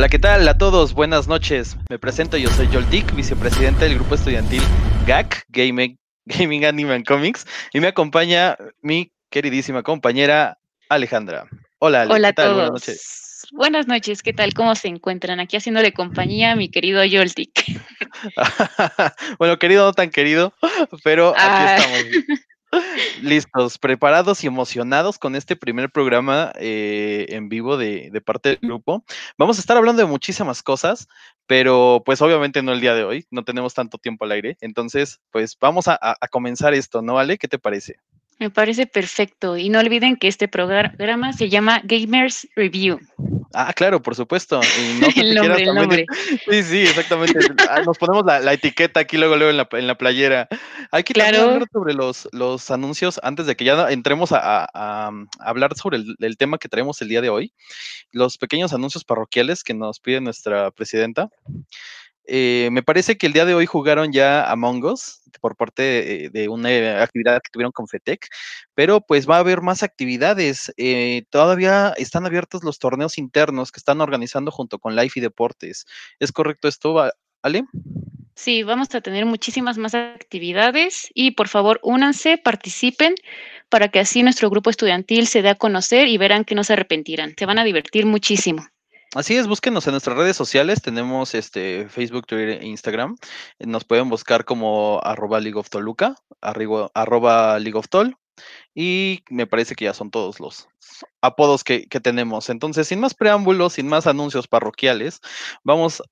Hola, ¿qué tal a todos? Buenas noches. Me presento, yo soy Joel Dick, vicepresidente del grupo estudiantil GAC, Gaming, Gaming Anime and Comics, y me acompaña mi queridísima compañera Alejandra. Hola, Ale, Hola a todos. Buenas noches. Buenas noches, ¿qué tal? ¿Cómo se encuentran? Aquí haciéndole compañía a mi querido Joel Dick. bueno, querido, no tan querido, pero aquí ah. estamos. Listos, preparados y emocionados con este primer programa eh, en vivo de, parte del grupo. Vamos a estar hablando de muchísimas cosas, pero pues obviamente no el día de hoy, no tenemos tanto tiempo al aire. Entonces, pues vamos a, a comenzar esto, ¿no, Ale? ¿Qué te parece? Me parece perfecto. Y no olviden que este programa se llama Gamers Review. Ah, claro, por supuesto. el nombre, el nombre. Sí, sí, exactamente. Ah, nos ponemos la, etiqueta aquí luego, luego en la, en la playera. Hay que claro. hablar sobre los, los anuncios antes de que ya entremos a, hablar sobre el, el, tema que traemos el día de hoy. Los pequeños anuncios parroquiales que nos pide nuestra presidenta. Eh, me parece que el día de hoy jugaron ya Among Us por parte de, una actividad que tuvieron con FETEC, pero pues va a haber más actividades. Eh, todavía están abiertos los torneos internos que están organizando junto con Life y Deportes. ¿Es correcto esto, Ale? Sí, vamos a tener muchísimas más actividades y por favor únanse, participen para que así nuestro grupo estudiantil se dé a conocer y verán que no se arrepentirán. Se van a divertir muchísimo. Así es, búsquenos en nuestras redes sociales, tenemos este Facebook, Twitter e Instagram. Nos pueden buscar como arroba League of Toluca, arroba League of Tol, y me parece que ya son todos los apodos que, tenemos. Entonces, sin más preámbulos, sin más anuncios parroquiales, vamos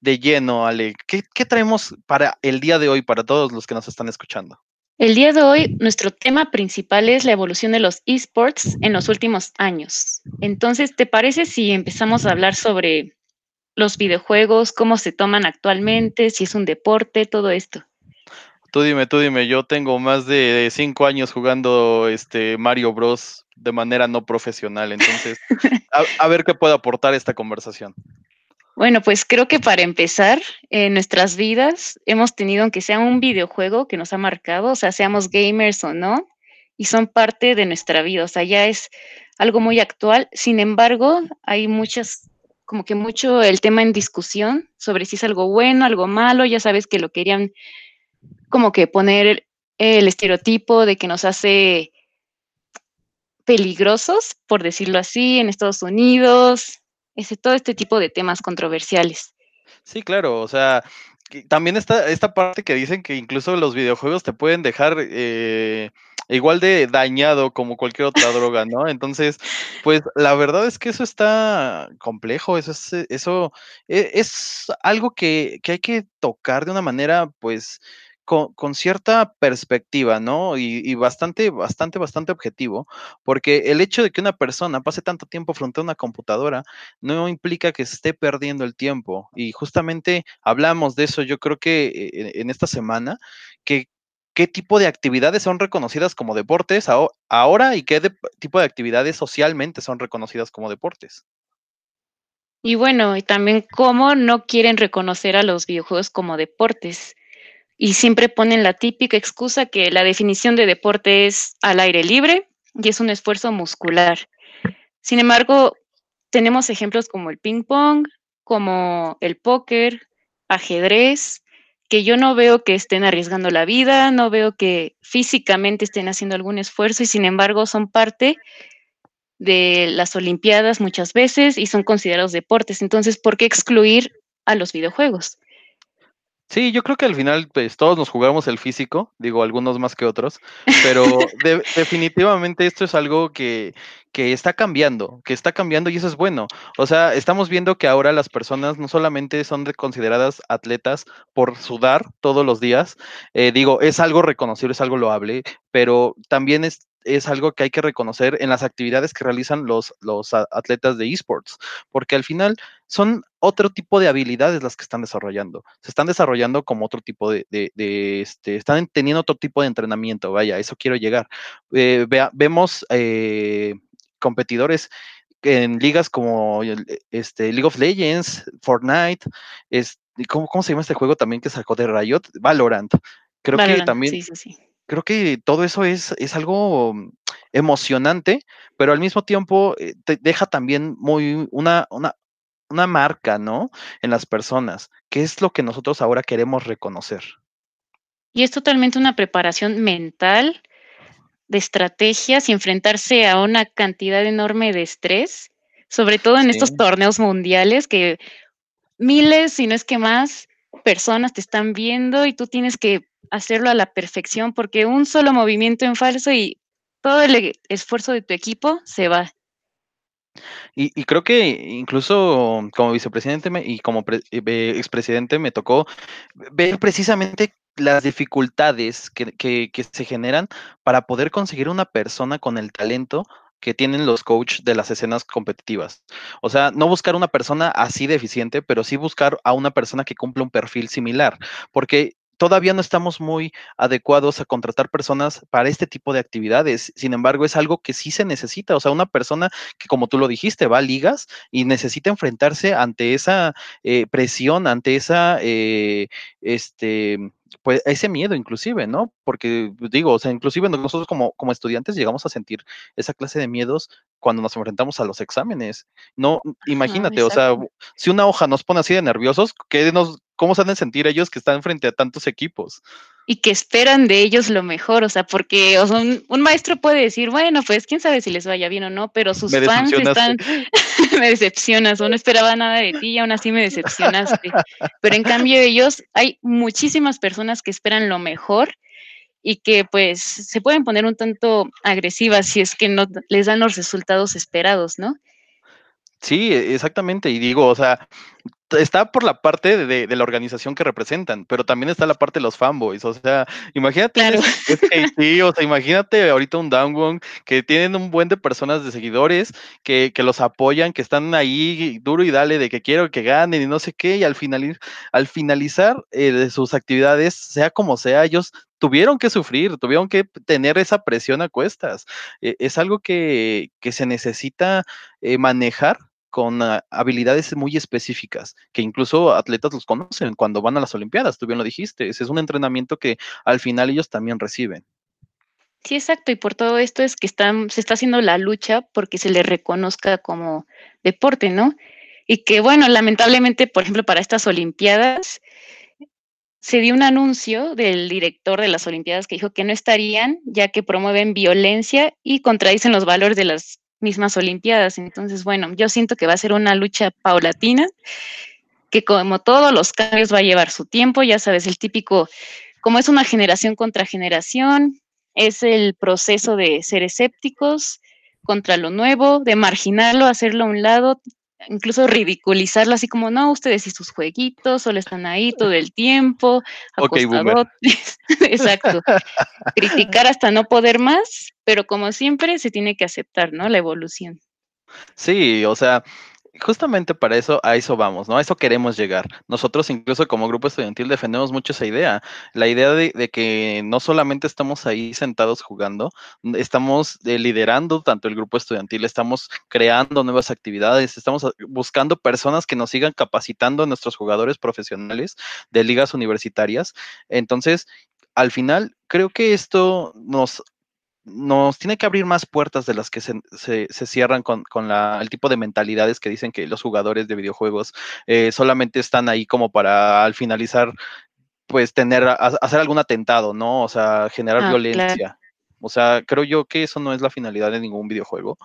de lleno, Ale. ¿Qué, ¿Qué traemos para el día de hoy, para todos los que nos están escuchando? El día de hoy, nuestro tema principal es la evolución de los esports en los últimos años. Entonces, ¿te parece si empezamos a hablar sobre los videojuegos, cómo se toman actualmente, si es un deporte, todo esto? Tú dime, tú dime, yo tengo más de cinco años jugando este Mario Bros de manera no profesional, entonces a ver qué puedo aportar esta conversación. Bueno, pues creo que para empezar, en nuestras vidas hemos tenido, aunque sea un videojuego que nos ha marcado, o sea, seamos gamers o no, y son parte de nuestra vida, o sea, ya es algo muy actual. Sin embargo, hay muchas, como que mucho el tema en discusión sobre si es algo bueno, algo malo, ya sabes que lo querían como que poner el estereotipo de que nos hace peligrosos, por decirlo así, en Estados Unidos, ese, todo este tipo de temas controversiales. Sí, claro, o sea, también está esta parte que dicen que incluso los videojuegos te pueden dejar eh, igual de dañado como cualquier otra droga, ¿no? Entonces, pues la verdad es que eso está complejo, eso es, eso e, es, algo que, que hay que tocar de una manera, pues, con, cierta perspectiva, ¿no? Y, bastante, bastante, bastante objetivo, porque el hecho de que una persona pase tanto tiempo frente a una computadora no implica que esté perdiendo el tiempo. Y justamente hablamos de eso, yo creo que eh, en esta semana, que qué tipo de actividades son reconocidas como deportes ahora y qué tipo de actividades socialmente son reconocidas como deportes. Y bueno, y también cómo no quieren reconocer a los videojuegos como deportes y siempre ponen la típica excusa que la definición de deporte es al aire libre y es un esfuerzo muscular. Sin embargo, tenemos ejemplos como el ping pong, como el póker, ajedrez, que yo no veo que estén arriesgando la vida, no veo que físicamente estén haciendo algún esfuerzo y sin embargo son parte de las Olimpiadas muchas veces y son considerados deportes. Entonces, ¿por qué excluir a los videojuegos? Sí, yo creo que al final pues, todos nos jugamos el físico, digo algunos más que otros, pero definitivamente esto es algo que, que está cambiando, que está cambiando y eso es bueno. O sea, estamos viendo que ahora las personas no solamente son consideradas atletas por sudar todos los días, eh, digo, es algo reconocible, es algo loable, pero también es es algo que hay que reconocer en las actividades que realizan los, los atletas de esports, porque al final son otro tipo de habilidades las que están desarrollando. Se están desarrollando como otro tipo de, este, están teniendo otro tipo de entrenamiento, vaya, eso quiero llegar. Eh, vemos eh, competidores en ligas como este, League of Legends, Fortnite, es, ¿cómo, ¿cómo, se llama este juego también que sacó de Riot? Valorant. Creo que también... Sí, sí, sí creo que todo eso es, es algo emocionante, pero al mismo tiempo eh, te deja también muy una, una, una marca, ¿no? En las personas, que es lo que nosotros ahora queremos reconocer. Y es totalmente una preparación mental, de estrategias y enfrentarse a una cantidad enorme de estrés, sobre todo en estos torneos mundiales que miles, si no es que más, personas te están viendo y tú tienes que hacerlo a la perfección porque un solo movimiento en falso y todo el esfuerzo de tu equipo se va. Y, creo que incluso como vicepresidente y como eh, expresidente me tocó ver precisamente las dificultades que, que, se generan para poder conseguir una persona con el talento que tienen los coaches de las escenas competitivas. O sea, no buscar una persona así deficiente, pero sí buscar a una persona que cumpla un perfil similar, porque todavía no estamos muy adecuados a contratar personas para este tipo de actividades. Sin embargo, es algo que sí se necesita. O sea, una persona que, como tú lo dijiste, va a ligas y necesita enfrentarse ante esa eh, presión, ante esa, eh, este, pues ese miedo inclusive, ¿no? Porque pues, digo, o sea, inclusive nosotros como, como estudiantes llegamos a sentir esa clase de miedos cuando nos enfrentamos a los exámenes. No, imagínate, o sea, si una hoja nos pone así de nerviosos, ¿qué nos, ¿cómo se han de sentir ellos que están frente a tantos equipos? y que esperan de ellos lo mejor, o sea, porque un, maestro puede decir, bueno, pues quién sabe si les vaya bien o no, pero sus fans están, me decepcionas, o no esperaba nada de ti y aún así me decepcionaste. Pero en cambio ellos, hay muchísimas personas que esperan lo mejor y que pues se pueden poner un tanto agresivas si es que no les dan los resultados esperados, ¿no? Sí, exactamente. Y digo, o sea, está por la parte de, la organización que representan, pero también está la parte de los fanboys. O sea, imagínate, o sea, imagínate ahorita un Downwon que tienen un buen de personas de seguidores que, los apoyan, que están ahí duro y dale de que quiero que ganen y no sé qué, y al, final, al finalizar eh, sus actividades, sea como sea, ellos tuvieron que sufrir, tuvieron que tener esa presión a cuestas. E, es algo que, se necesita eh, manejar con ah, habilidades muy específicas, que incluso atletas los conocen cuando van a las Olimpiadas, tú bien lo dijiste, ese es un entrenamiento que al final ellos también reciben. Sí, exacto, y por todo esto es que están, se está haciendo la lucha porque se le reconozca como deporte, ¿no? Y que bueno, lamentablemente, por ejemplo, para estas Olimpiadas, se dio un anuncio del director de las Olimpiadas que dijo que no estarían, ya que promueven violencia y contradicen los valores de las mismas Olimpiadas. Entonces, bueno, yo siento que va a ser una lucha paulatina, que como todos los cambios va a llevar su tiempo, ya sabes, el típico, como es una generación contra generación, es el proceso de ser escépticos contra lo nuevo, de marginarlo, hacerlo a un lado, incluso ridiculizarlo así como, no, ustedes y sus jueguitos solo están ahí todo el tiempo, acostadotes. Exacto. Criticar hasta no poder más, pero como siempre se tiene que aceptar, ¿no? La evolución. Sí, o sea, justamente para eso, a eso vamos, ¿no? A eso queremos llegar. Nosotros incluso como grupo estudiantil defendemos mucho esa idea, la idea de, que no solamente estamos ahí sentados jugando, estamos eh, liderando tanto el grupo estudiantil, estamos creando nuevas actividades, estamos ah, buscando personas que nos sigan capacitando a nuestros jugadores profesionales de ligas universitarias. Entonces, al final, creo que esto nos nos tiene que abrir más puertas de las que se, cierran con, el tipo de mentalidades que dicen que los jugadores de videojuegos eh, solamente están ahí como para al finalizar, pues tener, hacer algún atentado, ¿no? O sea, generar ah, violencia. O sea, creo yo que eso no es la finalidad de ningún videojuego,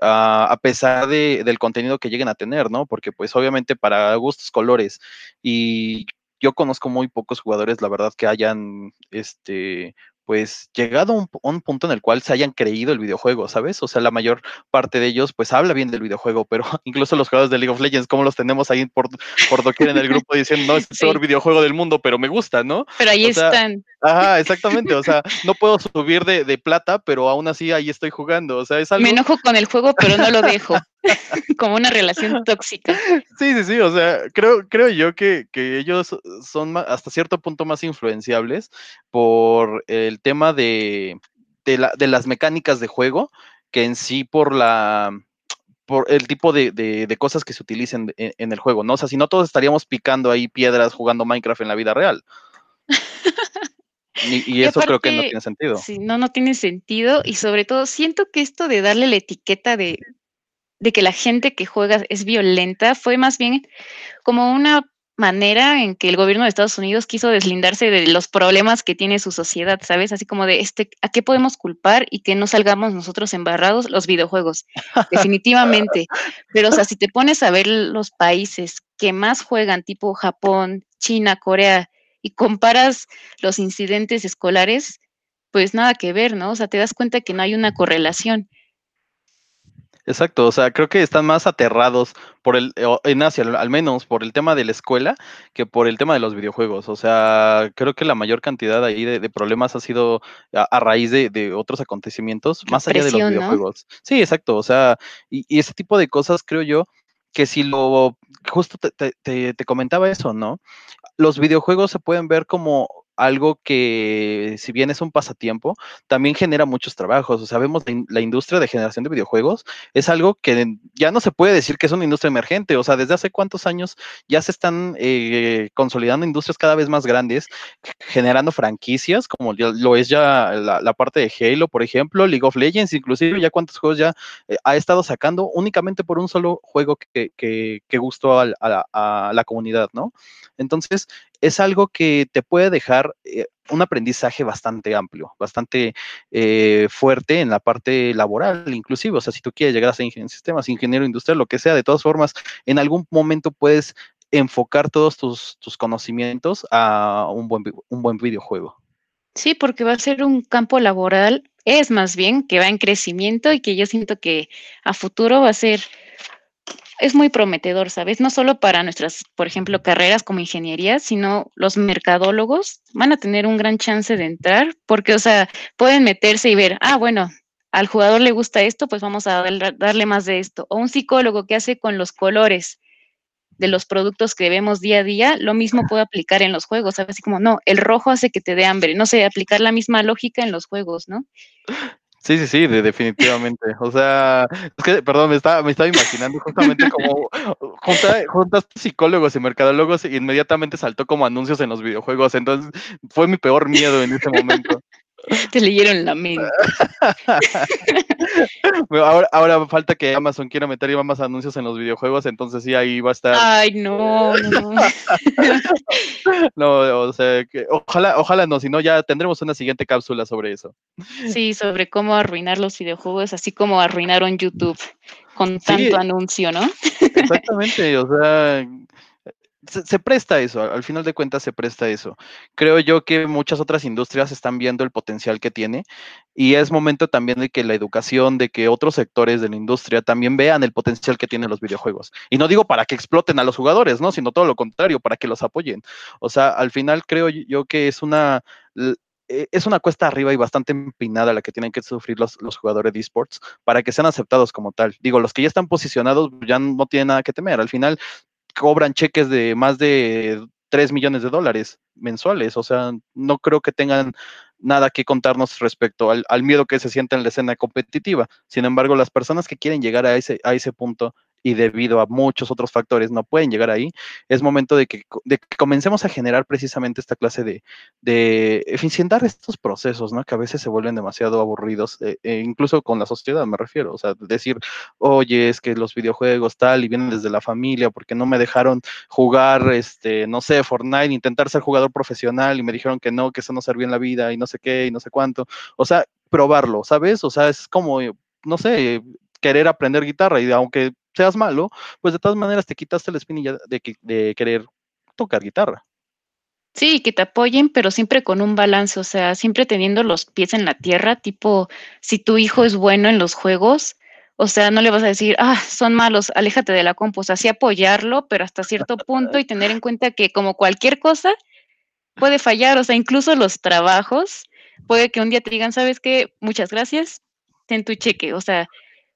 ah, a pesar de, del contenido que lleguen a tener, ¿no? Porque pues obviamente para gustos, colores y yo conozco muy pocos jugadores, la verdad, que hayan este, pues llegado a un, punto en el cual se hayan creído el videojuego, ¿sabes? O sea, la mayor parte de ellos pues habla bien del videojuego, pero incluso los jugadores de League of Legends, como los tenemos ahí por, por doquier en el grupo diciendo, no, es el peor videojuego del mundo, pero me gusta, ¿no? Pero ahí están. Ajá, exactamente, o sea, no puedo subir de, de, plata, pero aún así ahí estoy jugando, o sea, es algo... Me enojo con el juego, pero no lo dejo. como una relación tóxica. Sí, sí, sí, o sea, creo, creo yo que, ellos son hasta cierto punto más influenciables por el tema de, de, las mecánicas de juego que en sí por la por el tipo de, cosas que se utilicen en, el juego, ¿no? O sea, si no todos estaríamos picando ahí piedras jugando Minecraft en la vida real. Y, eso creo que no tiene sentido. Sí, no, no tiene sentido. Y sobre todo, siento que esto de darle la etiqueta de de que la gente que juega es violenta fue más bien como una manera en que el gobierno de Estados Unidos quiso deslindarse de los problemas que tiene su sociedad, ¿sabes? Así como de este, ¿a qué podemos culpar y que no salgamos nosotros embarrados? Los videojuegos, definitivamente. Pero, o sea, si te pones a ver los países que más juegan, tipo Japón, China, Corea, y comparas los incidentes escolares, pues nada que ver, ¿no? O sea, te das cuenta que no hay una correlación. Exacto, o sea, creo que están más aterrados por el, en Asia, al menos por el tema de la escuela, que por el tema de los videojuegos. O sea, creo que la mayor cantidad ahí de, problemas ha sido a, raíz de, otros acontecimientos, más allá de los videojuegos. Sí, exacto, o sea, y, ese tipo de cosas creo yo que si lo, justo te, te comentaba eso, ¿no? Los videojuegos se pueden ver como algo que, si bien es un pasatiempo, también genera muchos trabajos. O sea, vemos la, industria de generación de videojuegos, es algo que ya no se puede decir que es una industria emergente. O sea, desde hace cuántos años ya se están eh, consolidando industrias cada vez más grandes, generando franquicias, como lo es ya la, parte de Halo, por ejemplo, League of Legends, inclusive ya cuántos juegos ya eh, ha estado sacando únicamente por un solo juego que, que, gustó a, a la comunidad, ¿no? Entonces, es algo que te puede dejar eh, un aprendizaje bastante amplio, bastante eh, fuerte en la parte laboral, inclusive. O sea, si tú quieres llegar a ser ingeniero en sistemas, ingeniero industrial, lo que sea, de todas formas, en algún momento puedes enfocar todos tus, conocimientos a un buen, un buen videojuego. Sí, porque va a ser un campo laboral, es más bien que va en crecimiento y que yo siento que a futuro va a ser es muy prometedor, ¿sabes? No solo para nuestras, por ejemplo, carreras como ingeniería, sino los mercadólogos van a tener un gran chance de entrar porque, o sea, pueden meterse y ver, ah, bueno, al jugador le gusta esto, pues vamos a darle más de esto. O un psicólogo que hace con los colores de los productos que vemos día a día, lo mismo puede aplicar en los juegos, ¿sabes? Así como, no, el rojo hace que te dé hambre, no sé, aplicar la misma lógica en los juegos, ¿no? Sí, sí, sí, definitivamente. O sea, es que, perdón, me estaba, me estaba imaginando justamente como junta, juntas psicólogos y mercadólogos y inmediatamente saltó como anuncios en los videojuegos. Entonces, fue mi peor miedo en ese momento. Te leyeron la mente. ahora, ahora falta que Amazon quiera meter más anuncios en los videojuegos, entonces sí, ahí va a estar. Ay, no, no. no, o sea, que ojalá, ojalá no, si no, ya tendremos una siguiente cápsula sobre eso. Sí, sobre cómo arruinar los videojuegos, así como arruinaron YouTube con tanto anuncio, ¿no? Exactamente, o sea, se, presta eso, al final de cuentas se presta eso. Creo yo que muchas otras industrias están viendo el potencial que tiene y es momento también de que la educación, de que otros sectores de la industria también vean el potencial que tienen los videojuegos. Y no digo para que exploten a los jugadores, ¿no? Sino todo lo contrario, para que los apoyen. O sea, al final creo yo que es una e, es una cuesta arriba y bastante empinada la que tienen que sufrir los, los, jugadores de esports para que sean aceptados como tal. Digo, los que ya están posicionados ya no tienen nada que temer. Al final, cobran cheques de más de 3 millones de dólares mensuales. O sea, no creo que tengan nada que contarnos respecto al, miedo que se siente en la escena competitiva. Sin embargo, las personas que quieren llegar a ese, a ese punto y debido a muchos otros factores no pueden llegar ahí, es momento de que, comencemos a generar precisamente esta clase de, de eficientar estos procesos, ¿no? Que a veces se vuelven demasiado aburridos, eh, eh, incluso con la sociedad me refiero, o sea, decir, oye, es que los videojuegos tal y vienen desde la familia porque no me dejaron jugar, este, no sé, Fortnite, intentar ser jugador profesional y me dijeron que no, que eso no servía en la vida y no sé qué y no sé cuánto, o sea, probarlo, ¿sabes? O sea, es como, no sé, querer aprender guitarra y aunque seas malo, pues de todas maneras te quitaste la espinilla de, de querer tocar guitarra. Sí, que te apoyen, pero siempre con un balance, o sea, siempre teniendo los pies en la tierra, tipo, si tu hijo es bueno en los juegos, o sea, no le vas a decir, ah, son malos, aléjate de la compu, o sea, sí apoyarlo, pero hasta cierto punto y tener en cuenta que como cualquier cosa puede fallar, o sea, incluso los trabajos, puede que un día te digan, ¿sabes qué? Muchas gracias, ten tu cheque, o sea,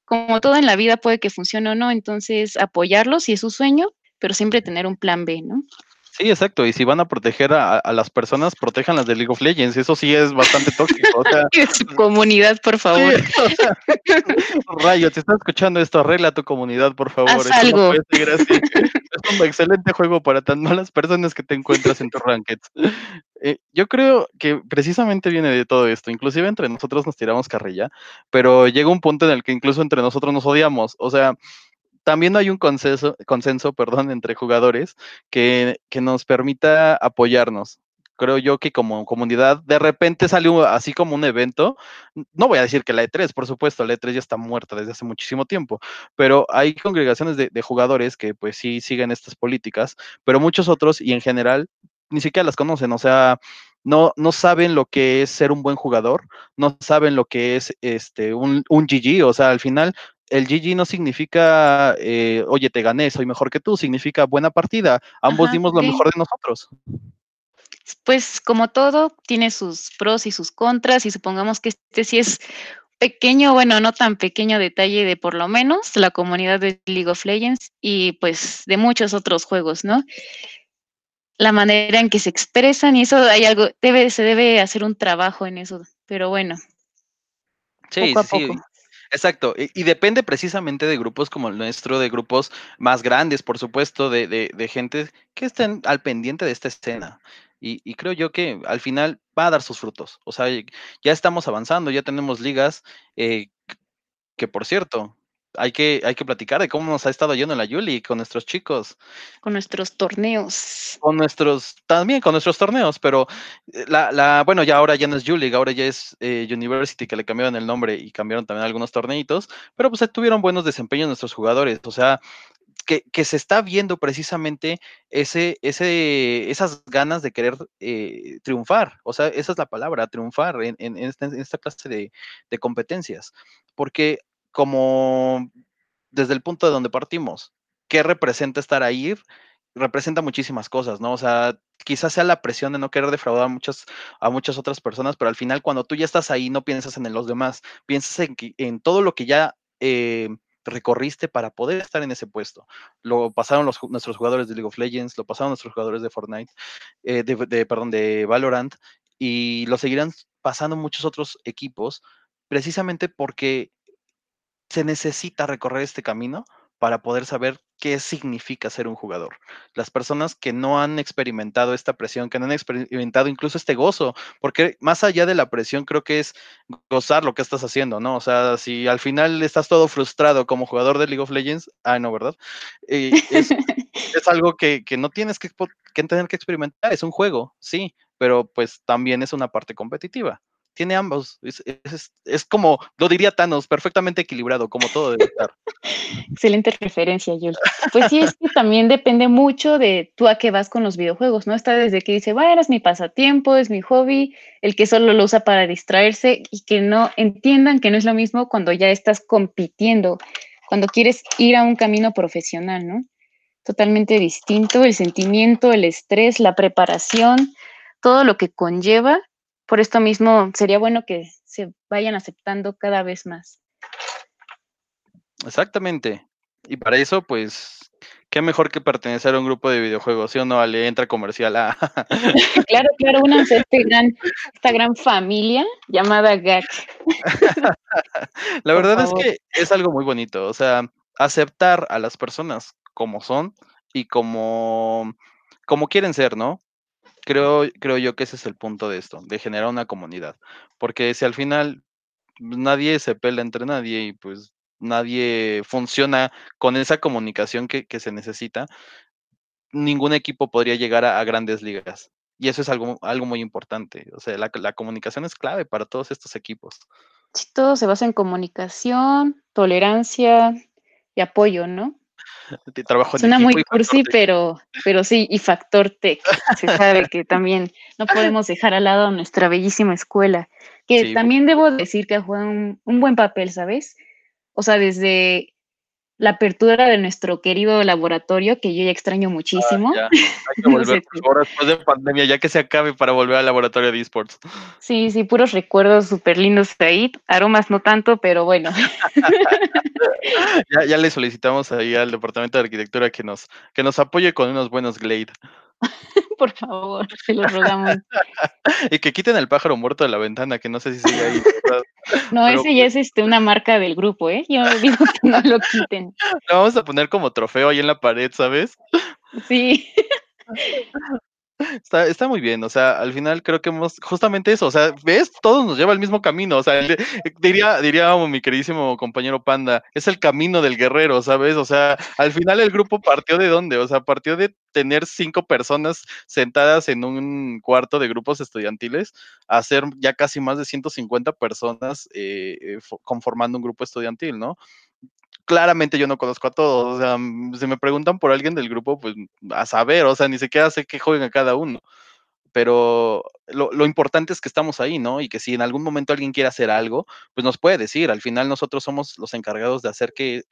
como todo en la vida puede que funcione o no, entonces apoyarlo si es su sueño, pero siempre tener un plan B, ¿no? Sí, exacto. Y si van a proteger a, las personas, protejan las de League of Legends. Eso sí es bastante tóxico. O sea, su comunidad, por favor. Rayo, te estás escuchando esto, arregla tu comunidad, por favor. Haz algo. es un excelente juego para tan malas personas que te encuentras en tus rankeds. Eh, yo creo que precisamente viene de todo esto. Inclusive entre nosotros nos tiramos carrilla, pero llega un punto en el que incluso entre nosotros nos odiamos. O sea, también no hay un consenso, consenso perdón, entre jugadores que, nos permita apoyarnos. Creo yo que como comunidad, de repente salió así como un evento, no voy a decir que la E3, por supuesto, la E3 ya está muerta desde hace muchísimo tiempo, pero hay congregaciones de, de, jugadores que pues sí siguen estas políticas, pero muchos otros y en general ni siquiera las conocen, o sea, no, no saben lo que es ser un buen jugador, no saben lo que es este un, un GG, o sea, al final el GG no significa, eh, oye, te gané, soy mejor que tú, significa buena partida. Ambos dimos lo mejor de nosotros. Pues como todo, tiene sus pros y sus contras y supongamos que este sí es pequeño, bueno, no tan pequeño detalle de por lo menos la comunidad de League of Legends y pues de muchos otros juegos, ¿no? La manera en que se expresan y eso hay algo, debe, se debe hacer un trabajo en eso, pero bueno. Sí, poco a sí, poco. Exacto, y, depende precisamente de grupos como el nuestro, de grupos más grandes, por supuesto, de, de, gente que estén al pendiente de esta escena. Y, creo yo que al final va a dar sus frutos. O sea, ya estamos avanzando, ya tenemos ligas, eh, que por cierto, hay que, hay que platicar de cómo nos ha estado yendo en la Yuli con nuestros chicos. Con nuestros torneos. Con nuestros, también con nuestros torneos, pero eh, la, la bueno, ya ahora ya no es Yuli, ahora ya es eh, University, que le cambiaron el nombre y cambiaron también algunos torneitos, pero pues tuvieron buenos desempeños nuestros jugadores, o sea, que, que, se está viendo precisamente ese, ese, esas ganas de querer eh, triunfar. O sea, esa es la palabra, triunfar en, en, esta, en esta, clase de, de, competencias. Porque como desde el punto de donde partimos, ¿qué representa estar ahí? Representa muchísimas cosas, ¿no? O sea, quizás sea la presión de no querer defraudar a muchas, a muchas otras personas, pero al final cuando tú ya estás ahí no piensas en los demás, piensas en, en todo lo que ya eh, recorriste para poder estar en ese puesto. Lo pasaron los, nuestros jugadores de League of Legends, lo pasaron nuestros jugadores de Fortnite, eh, de, perdón, de Valorant, y lo seguirán pasando muchos otros equipos, precisamente porque se necesita recorrer este camino para poder saber qué significa ser un jugador. Las personas que no han experimentado esta presión, que no han experimentado incluso este gozo, porque más allá de la presión creo que es gozar lo que estás haciendo, ¿no? O sea, si al final estás todo frustrado como jugador de League of Legends, ah, no, ¿verdad? Eh, es, algo que, no tienes que, que tener que experimentar, es un juego, sí, pero pues también es una parte competitiva tiene ambos. Es, como, lo diría Thanos, perfectamente equilibrado, como todo debe estar. Excelente referencia, Yul. Pues sí, es que también depende mucho de tú a qué vas con los videojuegos, ¿no? Está desde que dice, bueno, es mi pasatiempo, es mi hobby, el que solo lo usa para distraerse y que no entiendan que no es lo mismo cuando ya estás compitiendo, cuando quieres ir a un camino profesional, ¿no? Totalmente distinto, el sentimiento, el estrés, la preparación, todo lo que conlleva por esto mismo sería bueno que se vayan aceptando cada vez más. Exactamente. Y para eso, pues, qué mejor que pertenecer a un grupo de videojuegos, ¿sí o no? Le entra comercial a... claro, claro, una este gran, esta gran familia llamada GAC. La verdad es que es algo muy bonito, o sea, aceptar a las personas como son y como, como quieren ser, ¿no? Creo, creo yo que ese es el punto de esto, de generar una comunidad. Porque si al final nadie se pela entre nadie y pues nadie funciona con esa comunicación que, se necesita, ningún equipo podría llegar a, grandes ligas. Y eso es algo, algo muy importante. O sea, la, la comunicación es clave para todos estos equipos. Todo se basa en comunicación, tolerancia y apoyo, ¿no? Trabajo Suena muy cursi, pero, pero sí, y Factor Tech. Se sabe que también no podemos dejar al lado nuestra bellísima escuela, que también debo decir que juega un, un buen papel, ¿sabes? O sea, desde la apertura de nuestro querido laboratorio, que yo ya extraño muchísimo. Ah, Hay que volver, después de pandemia, ya que se acabe para volver al laboratorio de esports. Sí, sí, puros recuerdos súper lindos ahí. Aromas no tanto, pero bueno. ya, ya, le solicitamos ahí al departamento de arquitectura que nos, que nos apoye con unos buenos Glade. Por favor, se lo rogamos. y que quiten el pájaro muerto de la ventana, que no sé si sigue ahí. no, ese ya es este, una marca del grupo, ¿eh? Yo digo que no lo quiten. Lo vamos a poner como trofeo ahí en la pared, ¿sabes? Sí. Está, está muy bien, o sea, al final creo que hemos, justamente eso, o sea, ves, todos nos lleva al mismo camino, o sea, diría, diría mi queridísimo compañero Panda, es el camino del guerrero, ¿sabes? O sea, al final el grupo partió de dónde, o sea, partió de tener cinco personas sentadas en un cuarto de grupos estudiantiles a ser ya casi más de 150 personas eh, eh conformando un grupo estudiantil, ¿no? Claramente yo no conozco a todos, o sea, si me preguntan por alguien del grupo, pues a saber, o sea, ni siquiera sé qué juegan cada uno. Pero lo, importante es que estamos ahí, ¿no? Y que si en algún momento alguien quiere hacer algo, pues nos puede decir. Al final nosotros somos los encargados de hacer que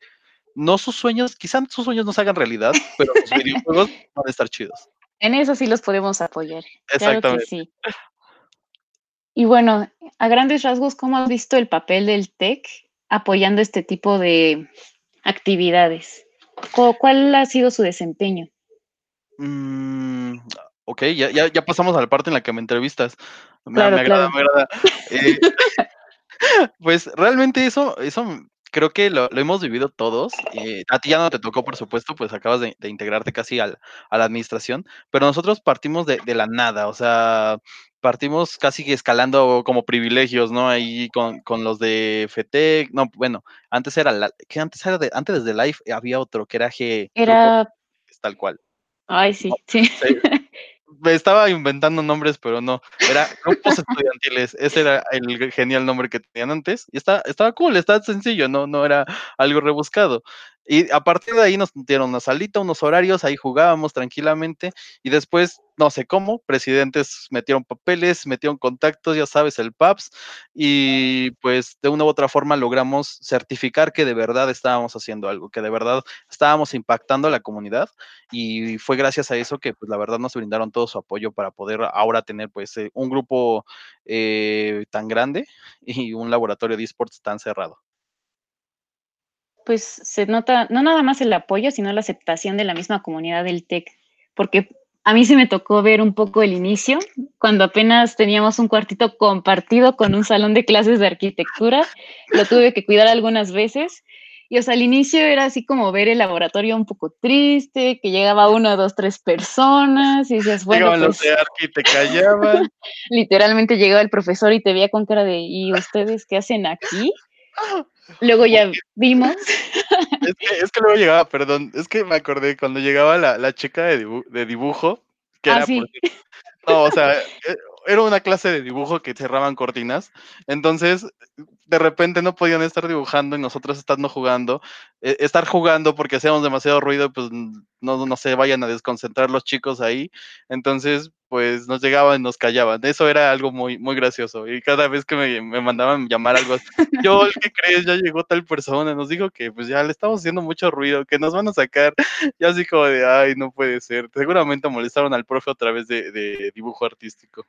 no sus sueños, quizás sus sueños no se hagan realidad, pero los videojuegos van a estar chidos. En eso sí los podemos apoyar. Exactamente. sí. Y bueno, a grandes rasgos, ¿cómo has visto el papel del TEC apoyando este tipo de actividades? ¿Cuál ha sido su desempeño? Mm, ok, ya, ya, pasamos a la parte en la que me entrevistas. Me, agrada, me agrada. Eh, pues realmente eso, eso creo que lo, hemos vivido todos. Eh, a ti ya no te tocó, por supuesto, pues acabas de, integrarte casi al, a la administración, pero nosotros partimos de, de, la nada, o sea, partimos casi escalando como privilegios, ¿no? Ahí con, con los de FETEC, no, bueno, antes era, la, que antes era de, antes de Life había otro que era G. Era... Tal cual. Ay, sí, sí. Me estaba inventando nombres, pero no. Era grupos estudiantiles. Ese era el genial nombre que tenían antes. Y está, estaba cool, estaba sencillo, no, no era algo rebuscado. Y a partir de ahí nos dieron una salita, unos horarios, ahí jugábamos tranquilamente. Y después no sé cómo, presidentes metieron papeles, metieron contactos, ya sabes, el PAPS, y pues de una u otra forma logramos certificar que de verdad estábamos haciendo algo, que de verdad estábamos impactando a la comunidad, y fue gracias a eso que pues la verdad nos brindaron todo su apoyo para poder ahora tener pues eh, un grupo eh, tan grande y un laboratorio de esports tan cerrado pues se nota no nada más el apoyo, sino la aceptación de la misma comunidad del TEC, porque a mí se me tocó ver un poco el inicio, cuando apenas teníamos un cuartito compartido con un salón de clases de arquitectura. Lo tuve que cuidar algunas veces. Y o sea, al inicio era así como ver el laboratorio un poco triste, que llegaba uno, dos, tres personas y decías, bueno. Llegaban los pues de arqui te callaban. Literalmente llegaba el profesor y te veía con cara de, ¿y ustedes qué hacen aquí? Luego ya vimos. Es que, luego llegaba, perdón, es que me acordé cuando llegaba la, la chica de, de dibujo, que ah, era por, no, o sea, eh, era una clase de dibujo que cerraban cortinas, entonces de repente no podían estar dibujando y nosotros estando jugando, eh, estar jugando porque hacíamos demasiado ruido, pues no, no se vayan a desconcentrar los chicos ahí, entonces pues nos llegaban y nos callaban, eso era algo muy, muy gracioso y cada vez que me, me mandaban llamar algo, yo, ¿qué crees? Ya llegó tal persona, nos dijo que pues ya le estamos haciendo mucho ruido, que nos van a sacar, y así como de, ay, no puede ser, seguramente molestaron al profe otra vez de dibujo artístico.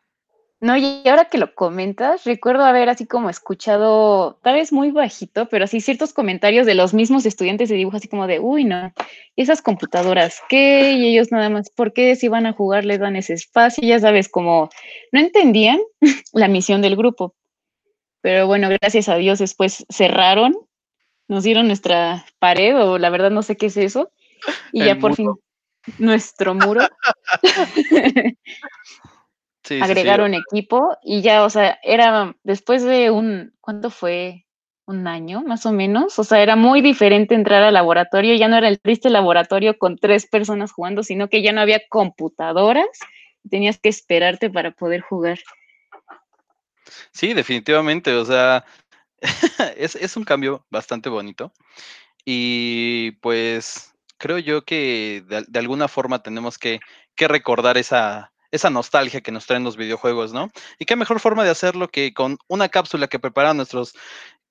No, y ahora que lo comentas, recuerdo haber así como escuchado, tal vez muy bajito, pero así ciertos comentarios de los mismos estudiantes de dibujo, así como de, uy, no, esas computadoras, ¿qué? Y ellos nada más, ¿por qué si van a jugar les dan ese espacio? Ya sabes, como no entendían la misión del grupo. Pero bueno, gracias a Dios después cerraron, nos dieron nuestra pared, o la verdad no sé qué es eso, y ya por fin nuestro muro. agregaron equipo y ya, o sea, era después de un, ¿cuánto fue? Un año más o menos, o sea, era muy diferente entrar al laboratorio, ya no era el triste laboratorio con tres personas jugando, sino que ya no había computadoras, tenías que esperarte para poder jugar. Sí, definitivamente, o sea, es, un cambio bastante bonito y pues creo yo que de, alguna forma tenemos que, que recordar esa, esa nostalgia que nos traen los videojuegos, ¿no? Y qué mejor forma de hacerlo que con una cápsula que preparan nuestros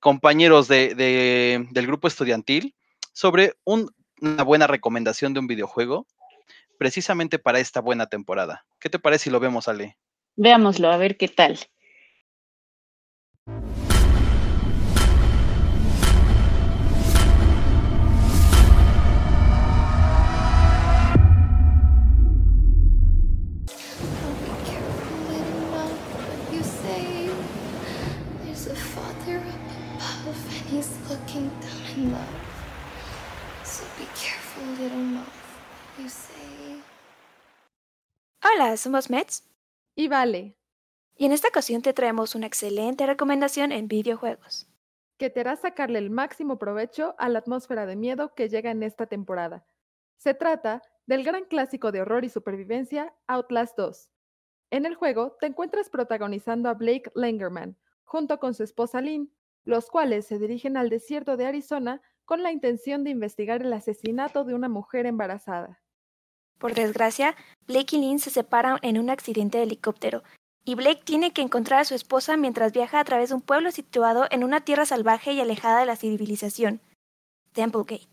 compañeros de, del grupo estudiantil sobre una buena recomendación de un videojuego precisamente para esta buena temporada. ¿Qué te parece si lo vemos, Ale? Veámoslo, a ver qué tal. Hola, somos Mets. Y vale. Y en esta ocasión te traemos una excelente recomendación en videojuegos. Que te hará sacarle el máximo provecho a la atmósfera de miedo que llega en esta temporada. Se trata del gran clásico de horror y supervivencia Outlast 2. En el juego te encuentras protagonizando a Blake Langerman, junto con su esposa Lynn, los cuales se dirigen al desierto de Arizona con la intención de investigar el asesinato de una mujer embarazada. Por desgracia, Blake y Lynn se separan en un accidente de helicóptero, y Blake tiene que encontrar a su esposa mientras viaja a través de un pueblo situado en una tierra salvaje y alejada de la civilización, Templegate.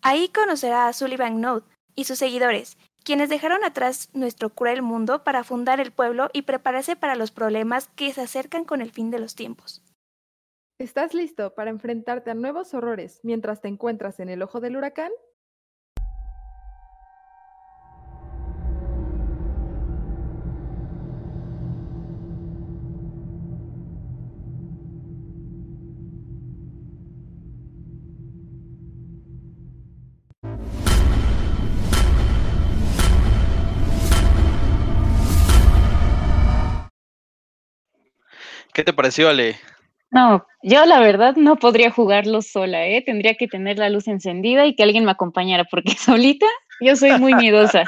Ahí conocerá a Sullivan Note y sus seguidores, quienes dejaron atrás nuestro cruel mundo para fundar el pueblo y prepararse para los problemas que se acercan con el fin de los tiempos. ¿Estás listo para enfrentarte a nuevos horrores mientras te encuentras en el ojo del huracán? ¿Qué te pareció, Ale? No, yo la verdad no podría jugarlo sola, ¿eh? Tendría que tener la luz encendida y que alguien me acompañara, porque solita yo soy muy miedosa.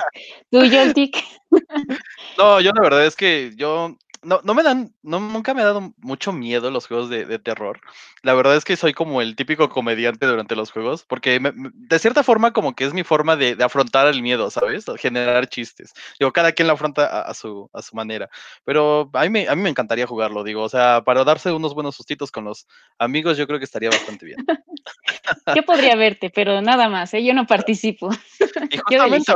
¿Tú, Yoltik? No, yo la verdad es que yo no, no me dan, no, nunca me ha dado mucho miedo los juegos de, terror. La verdad es que soy como el típico comediante durante los juegos, porque de cierta forma como que es mi forma de, afrontar el miedo, ¿sabes? Generar chistes. Digo, cada quien lo afronta a, su, a su manera. Pero a mí, me, a mí me encantaría jugarlo, digo, o sea, para darse unos buenos sustitos con los amigos, yo creo que estaría bastante bien. Yo podría verte, pero nada más, ¿eh? yo no participo. Y justamente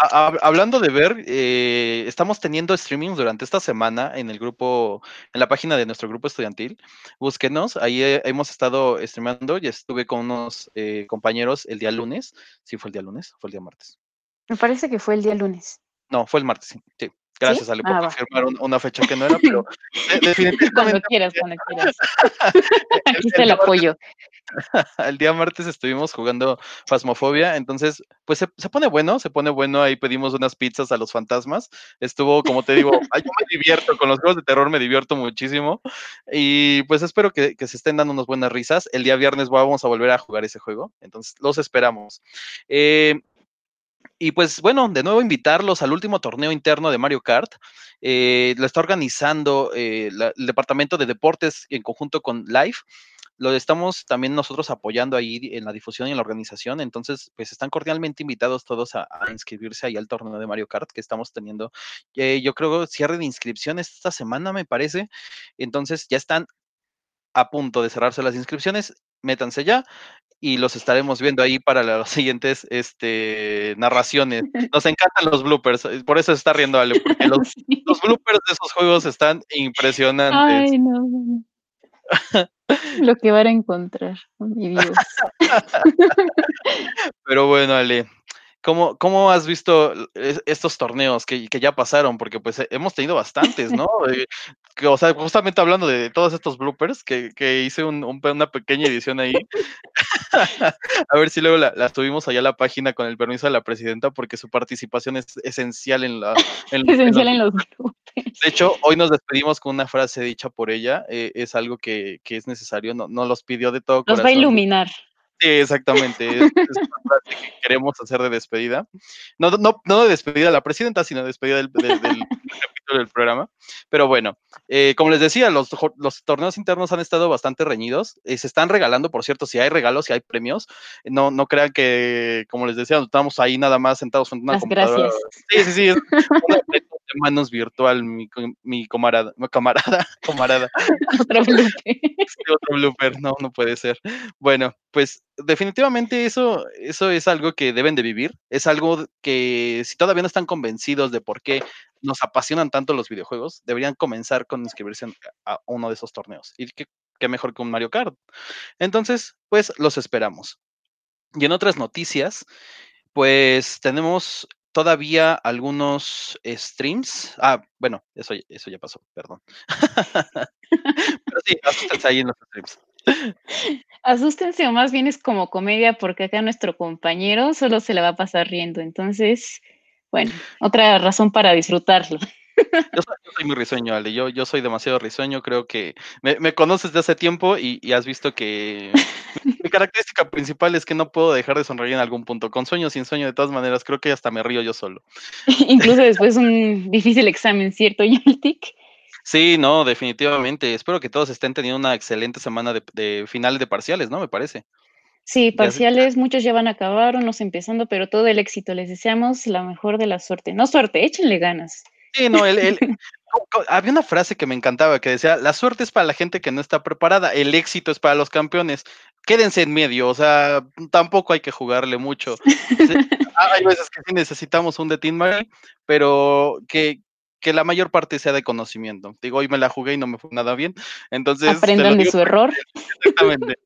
hablando de ver, eh, estamos teniendo streaming durante esta semana en el grupo, en la página de nuestro grupo estudiantil. Búsquenos, ahí hemos estado streamando y estuve con unos eh, compañeros el día lunes. ¿Sí fue el día lunes? ¿Fue el día martes? Me parece que fue el día lunes. No, fue el martes, sí. Gracias, Ale, por ah, confirmar una fecha que no era, pero definitivamente. Cuando quieras, cuando quieras. Aquí está el apoyo. El día martes estuvimos jugando Fasmofobia, entonces, pues se, pone bueno, se pone bueno. Ahí pedimos unas pizzas a los fantasmas. Estuvo, como te digo, yo me divierto con los juegos de terror, me divierto muchísimo. Y pues espero que, que se estén dando unas buenas risas. El día viernes vamos a volver a jugar ese juego, entonces los esperamos. Eh, y pues bueno, de nuevo invitarlos al último torneo interno de Mario Kart. Eh, lo está organizando eh, el Departamento de Deportes en conjunto con Live. Lo estamos también nosotros apoyando ahí en la difusión y en la organización. Entonces, pues están cordialmente invitados todos a, inscribirse ahí al torneo de Mario Kart que estamos teniendo. Eh, yo creo cierre de inscripciones esta semana, me parece. Entonces, ya están a punto de cerrarse las inscripciones. Métanse ya y los estaremos viendo ahí para las siguientes este, narraciones. Nos encantan los bloopers, eh, por eso se está riendo Ale, porque los, los bloopers de esos juegos están impresionantes. Ay, no. Lo que van a encontrar, mi Dios. Pero bueno, Ale, ¿Cómo, ¿Cómo, has visto estos torneos que, que, ya pasaron? Porque pues hemos tenido bastantes, ¿no? Eh, que, o sea, justamente hablando de todos estos bloopers, que, que hice un, una pequeña edición ahí. a ver si luego la, la, subimos allá a la página con el permiso de la presidenta, porque su participación es esencial en la... esencial en los, bloopers. De hecho, hoy nos despedimos con una frase dicha por ella. Eh, es algo que, que, es necesario, no, no los pidió de todo. Nos va a iluminar. Sí, exactamente. Es, es que queremos hacer de despedida. No, no, no de despedida de la presidenta, sino de despedida del, del, capítulo del programa. Pero bueno, eh, como les decía, los, los, torneos internos han estado bastante reñidos. Eh, se están regalando, por cierto, si hay regalos, si hay premios. No, no crean que, como les decía, estamos ahí nada más sentados frente a una computadora. Gracias. Sí, sí, sí. Es de manos virtual, mi, mi camarada, camarada, camarada. otro blooper. otro blooper, no, no puede ser. Bueno, pues definitivamente eso, eso es algo que deben de vivir, es algo que si todavía no están convencidos de por qué nos apasionan tanto los videojuegos, deberían comenzar con inscribirse a uno de esos torneos. Y qué, qué mejor que un Mario Kart. Entonces, pues los esperamos. Y en otras noticias, pues tenemos todavía algunos streams. Ah, bueno, eso, eso ya pasó, perdón. Pero sí, ahí en los streams. Asústense o más bien es como comedia porque acá nuestro compañero solo se la va a pasar riendo. Entonces, bueno, otra razón para disfrutarlo. Yo soy, muy risueño, Ale. Yo, yo soy demasiado risueño. Creo que me, conoces de hace tiempo y, has visto que mi característica principal es que no puedo dejar de sonreír en algún punto. Con sueño, sin sueño, de todas maneras, creo que hasta me río yo solo. Incluso después un difícil examen, ¿cierto, Yaltic? Sí, no, definitivamente. Espero que todos estén teniendo una excelente semana de, de finales de parciales, ¿no? Me parece. Sí, parciales, muchos ya van a acabar, unos empezando, pero todo el éxito. Les deseamos la mejor de la suerte. No suerte, échenle ganas. Sí, no, él, había una frase que me encantaba que decía, la suerte es para la gente que no está preparada, el éxito es para los campeones. Quédense en medio, o sea, tampoco hay que jugarle mucho. hay veces que sí necesitamos un de Team Mary, pero que, que la mayor parte sea de conocimiento. Digo, hoy me la jugué y no me fue nada bien. Entonces. Aprendan de su error. Exactamente.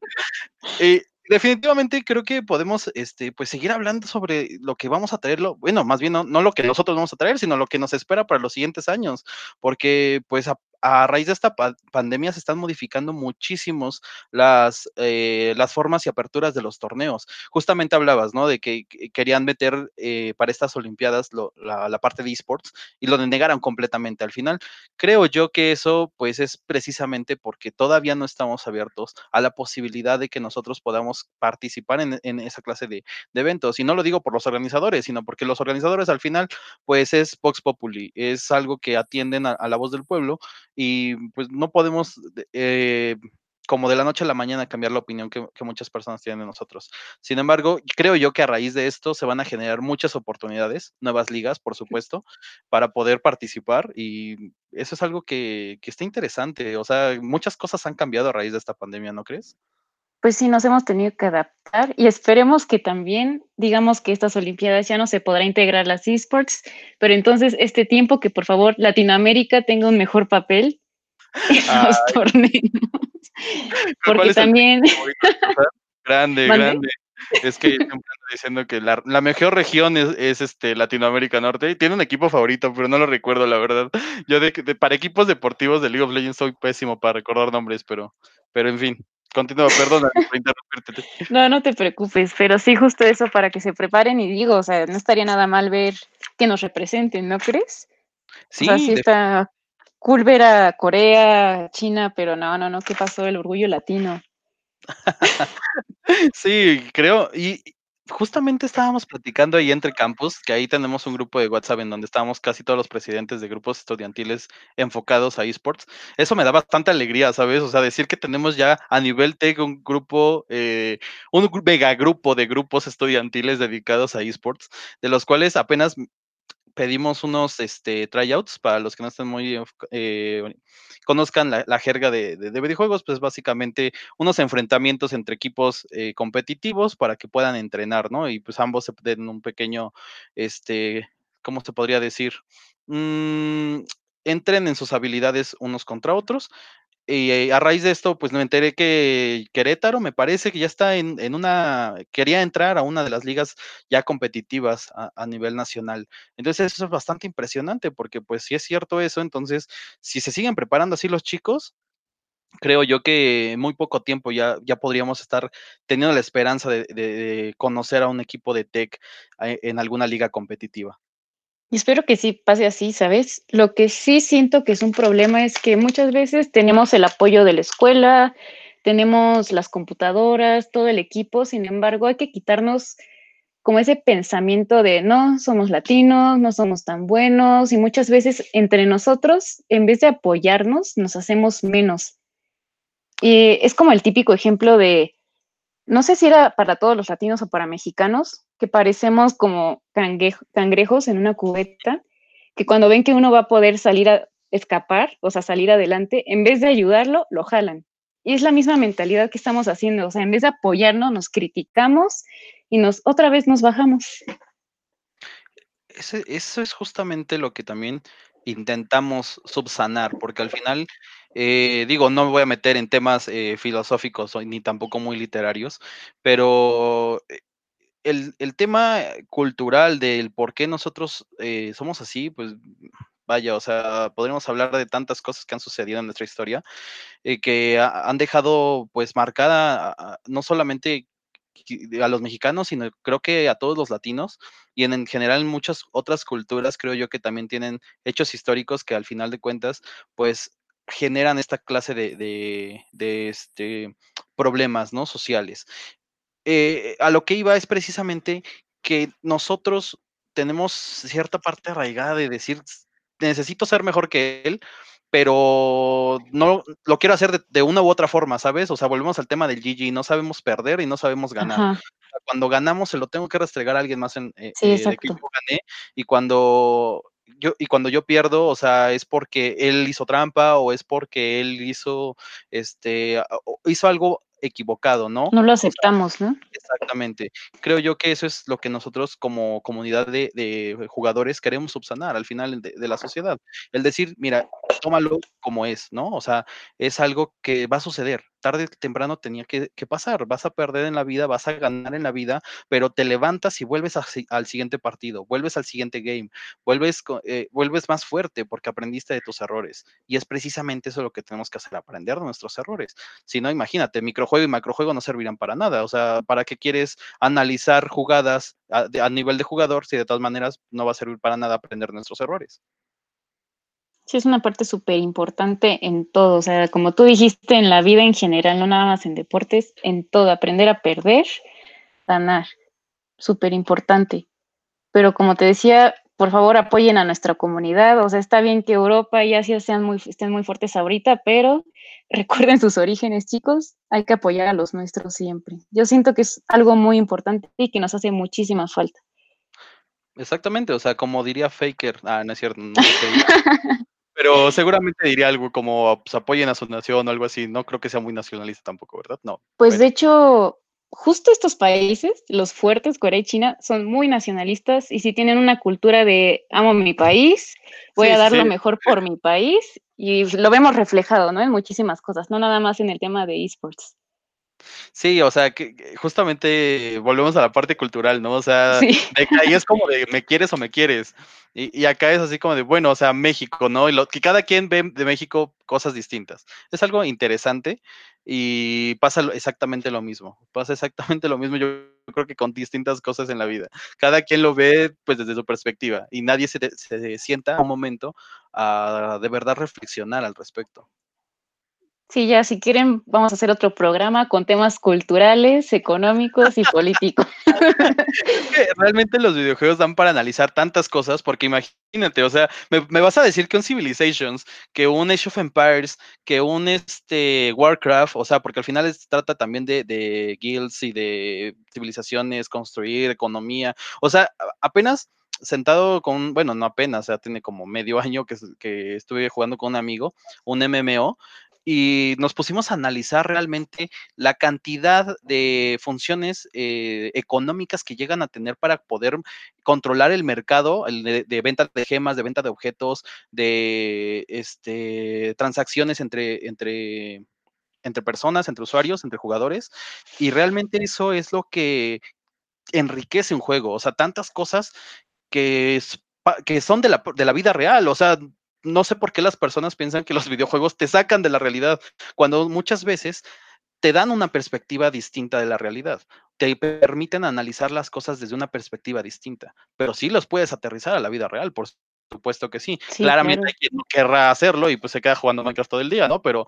y, definitivamente creo que podemos este, pues seguir hablando sobre lo que vamos a traerlo, bueno, más bien no, no, lo que nosotros vamos a traer, sino lo que nos espera para los siguientes años, porque pues a, a raíz de esta pandemia se están modificando muchísimos las, eh, las formas y aperturas de los torneos. Justamente hablabas, ¿no? De que querían meter eh, para estas Olimpiadas la, parte de esports y lo denegaron completamente al final. Creo yo que eso pues es precisamente porque todavía no estamos abiertos a la posibilidad de que nosotros podamos participar en, esa clase de, eventos. Y no lo digo por los organizadores, sino porque los organizadores al final pues es Vox Populi, es algo que atienden a la voz del pueblo y pues no podemos eh, como de la noche a la mañana cambiar la opinión que, muchas personas tienen de nosotros. Sin embargo, creo yo que a raíz de esto se van a generar muchas oportunidades, nuevas ligas, por supuesto, para poder participar y eso es algo que, que está interesante. O sea, muchas cosas han cambiado a raíz de esta pandemia, ¿no crees? Pues sí, nos hemos tenido que adaptar y esperemos que también, digamos que estas Olimpiadas ya no se podrá integrar las esports, pero entonces este tiempo que por favor Latinoamérica tenga un mejor papel en los torneos. Porque también... grande, grande. Es que siempre ando diciendo que la, mejor región es, este Latinoamérica Norte y tiene un equipo favorito, pero no lo recuerdo, la verdad. Yo de, para equipos deportivos de League of Legends soy pésimo para recordar nombres, pero, pero en fin. Continúa, perdona por interrumpirte. No, no te preocupes, pero sí justo eso para que se preparen y digo, o sea, no estaría nada mal ver que nos representen, ¿no crees? Sí. O sea, sí está cool ver a Corea, China, pero no, no, no, ¿qué pasó? El orgullo latino. sí, creo, y, justamente estábamos platicando ahí entre campus, que ahí tenemos un grupo de WhatsApp en donde estábamos casi todos los presidentes de grupos estudiantiles enfocados a esports. Eso me da bastante alegría, ¿sabes? O sea, decir que tenemos ya a nivel TEC un grupo, eh, un mega grupo de grupos estudiantiles dedicados a esports, de los cuales apenas pedimos unos este, tryouts para los que no estén muy eh, conozcan la, jerga de, videojuegos, pues básicamente unos enfrentamientos entre equipos eh, competitivos para que puedan entrenar, ¿no? Y pues ambos se den un pequeño, este, ¿cómo se podría decir? Mm, entren en sus habilidades unos contra otros y eh, a raíz de esto, pues me enteré que Querétaro me parece que ya está en, una, quería entrar a una de las ligas ya competitivas a, nivel nacional. Entonces eso es bastante impresionante porque pues si es cierto eso, entonces si se siguen preparando así los chicos, creo yo que en muy poco tiempo ya, ya podríamos estar teniendo la esperanza de, conocer a un equipo de tech eh, en alguna liga competitiva. Espero que sí pase así, ¿sabes? Lo que sí siento que es un problema es que muchas veces tenemos el apoyo de la escuela, tenemos las computadoras, todo el equipo, sin embargo, hay que quitarnos como ese pensamiento de no somos latinos, no somos tan buenos y muchas veces entre nosotros, en vez de apoyarnos, nos hacemos menos. Y es como el típico ejemplo de no sé si era para todos los latinos o para mexicanos, que parecemos como cangrejos en una cubeta, que cuando ven que uno va a poder salir a escapar, o sea, salir adelante, en vez de ayudarlo, lo jalan. Y es la misma mentalidad que estamos haciendo, o sea, en vez de apoyarnos, nos criticamos y nos otra vez nos bajamos. eso es justamente lo que también intentamos subsanar, porque al final eh, digo, no me voy a meter en temas eh, filosóficos ni tampoco muy literarios, pero eh, el, tema cultural del por qué nosotros somos así, pues Vaya, o sea, podríamos hablar de tantas cosas que han sucedido en nuestra historia y que han dejado pues marcada no solamente a los mexicanos, sino creo que a todos los latinos y en, general en muchas otras culturas creo yo que también tienen hechos históricos que al final de cuentas pues generan esta clase de, este, problemas ¿no? sociales. Eh, a lo que iba es precisamente que nosotros tenemos cierta parte arraigada de decir, necesito ser mejor que él, pero no lo quiero hacer de, una u otra forma, ¿sabes? O sea, volvemos al tema del GG, no sabemos perder y no sabemos ganar. Cuando ganamos se lo tengo que restregar a alguien más en, eh, sí, eh, de que yo gané y cuando yo y cuando yo pierdo, o sea, es porque él hizo trampa o es porque él hizo este hizo algo equivocado, ¿no? No lo aceptamos, ¿no? Exactamente. Creo yo que eso es lo que nosotros como comunidad de, jugadores queremos subsanar al final de, la sociedad. El decir, mira, tómalo como es, ¿no? O sea, es algo que va a suceder. Tarde o temprano tenía que, pasar. Vas a perder en la vida, vas a ganar en la vida, pero te levantas y vuelves al siguiente partido, vuelves al siguiente game, vuelves, eh, vuelves más fuerte porque aprendiste de tus errores. Y es precisamente eso lo que tenemos que hacer, aprender de nuestros errores. Si no, imagínate, microjuego y macrojuego no servirán para nada. O sea, ¿para qué quieres analizar jugadas a, a nivel de jugador si de todas maneras no va a servir para nada aprender nuestros errores? Sí, es una parte súper importante en todo, o sea, como tú dijiste, en la vida en general, no nada más en deportes, en todo, aprender a perder, ganar, súper importante. Pero como te decía, por favor apoyen a nuestra comunidad, o sea, está bien que Europa y Asia sean muy, estén muy fuertes ahorita, pero recuerden sus orígenes, chicos, hay que apoyar a los nuestros siempre. Yo siento que es algo muy importante y que nos hace muchísima falta. Exactamente, o sea, como diría Faker, ah, no es cierto, no Pero seguramente diría algo como pues, apoyen a su nación o algo así. No creo que sea muy nacionalista tampoco, ¿verdad? No. Pues de hecho, justo estos países, los fuertes, Corea y China, son muy nacionalistas y si tienen una cultura de amo mi país, voy a dar lo mejor por mi país y lo vemos reflejado, ¿no? En muchísimas cosas, no nada más en el tema de esports. Sí, o sea, que justamente volvemos a la parte cultural, ¿no? O sea, ahí es como de me quieres o me quieres. Y, acá es así como de, bueno, o sea, México, ¿no? Y lo, que cada quien ve de México cosas distintas. Es algo interesante y pasa exactamente lo mismo. Pasa exactamente lo mismo, yo creo que con distintas cosas en la vida. Cada quien lo ve pues desde su perspectiva y nadie se, se sienta un momento a de verdad reflexionar al respecto. Sí, ya si quieren vamos a hacer otro programa con temas culturales, económicos y políticos. realmente los videojuegos dan para analizar tantas cosas, porque imagínate, o sea, me, vas a decir que un Civilizations, que un Age of Empires, que un este Warcraft, o sea, porque al final se trata también de, de guilds y de civilizaciones, construir, economía, o sea, apenas sentado con, bueno, no apenas, o sea, tiene como medio año que, que estuve jugando con un amigo, un MMO, y nos pusimos a analizar realmente la cantidad de funciones eh, económicas que llegan a tener para poder controlar el mercado de, venta de gemas, de venta de objetos, de este, transacciones entre, entre, entre personas, entre usuarios, entre jugadores. Y realmente eso es lo que enriquece un juego. O sea, tantas cosas que, que son de la, de la vida real. O sea, no sé por qué las personas piensan que los videojuegos te sacan de la realidad, cuando muchas veces te dan una perspectiva distinta de la realidad, te permiten analizar las cosas desde una perspectiva distinta, pero sí los puedes aterrizar a la vida real, por supuesto que sí. Claramente hay quien no querrá hacerlo y pues se queda jugando Minecraft todo el día, ¿no? Pero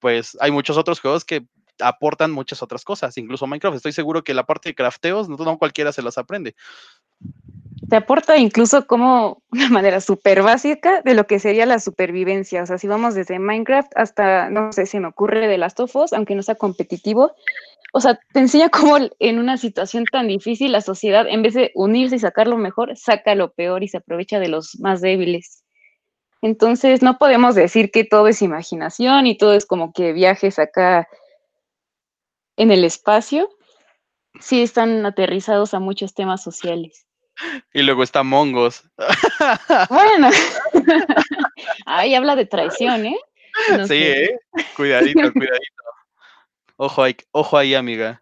pues hay muchos otros juegos que aportan muchas otras cosas, incluso Minecraft. Estoy seguro que la parte de crafteos no cualquiera se las aprende te aporta incluso como una manera súper básica de lo que sería la supervivencia. O sea, si vamos desde Minecraft hasta, no sé, se me ocurre de Last of Us, aunque no sea competitivo, o sea, te enseña cómo en una situación tan difícil la sociedad, en vez de unirse y sacar lo mejor, saca lo peor y se aprovecha de los más débiles. Entonces, no podemos decir que todo es imaginación y todo es como que viajes acá en el espacio. Sí están aterrizados a muchos temas sociales. Y luego está Mongos. Bueno. Ahí habla de traición, ¿eh? sí, ¿eh? Cuidadito, cuidadito. Ojo ahí, ojo ahí, amiga.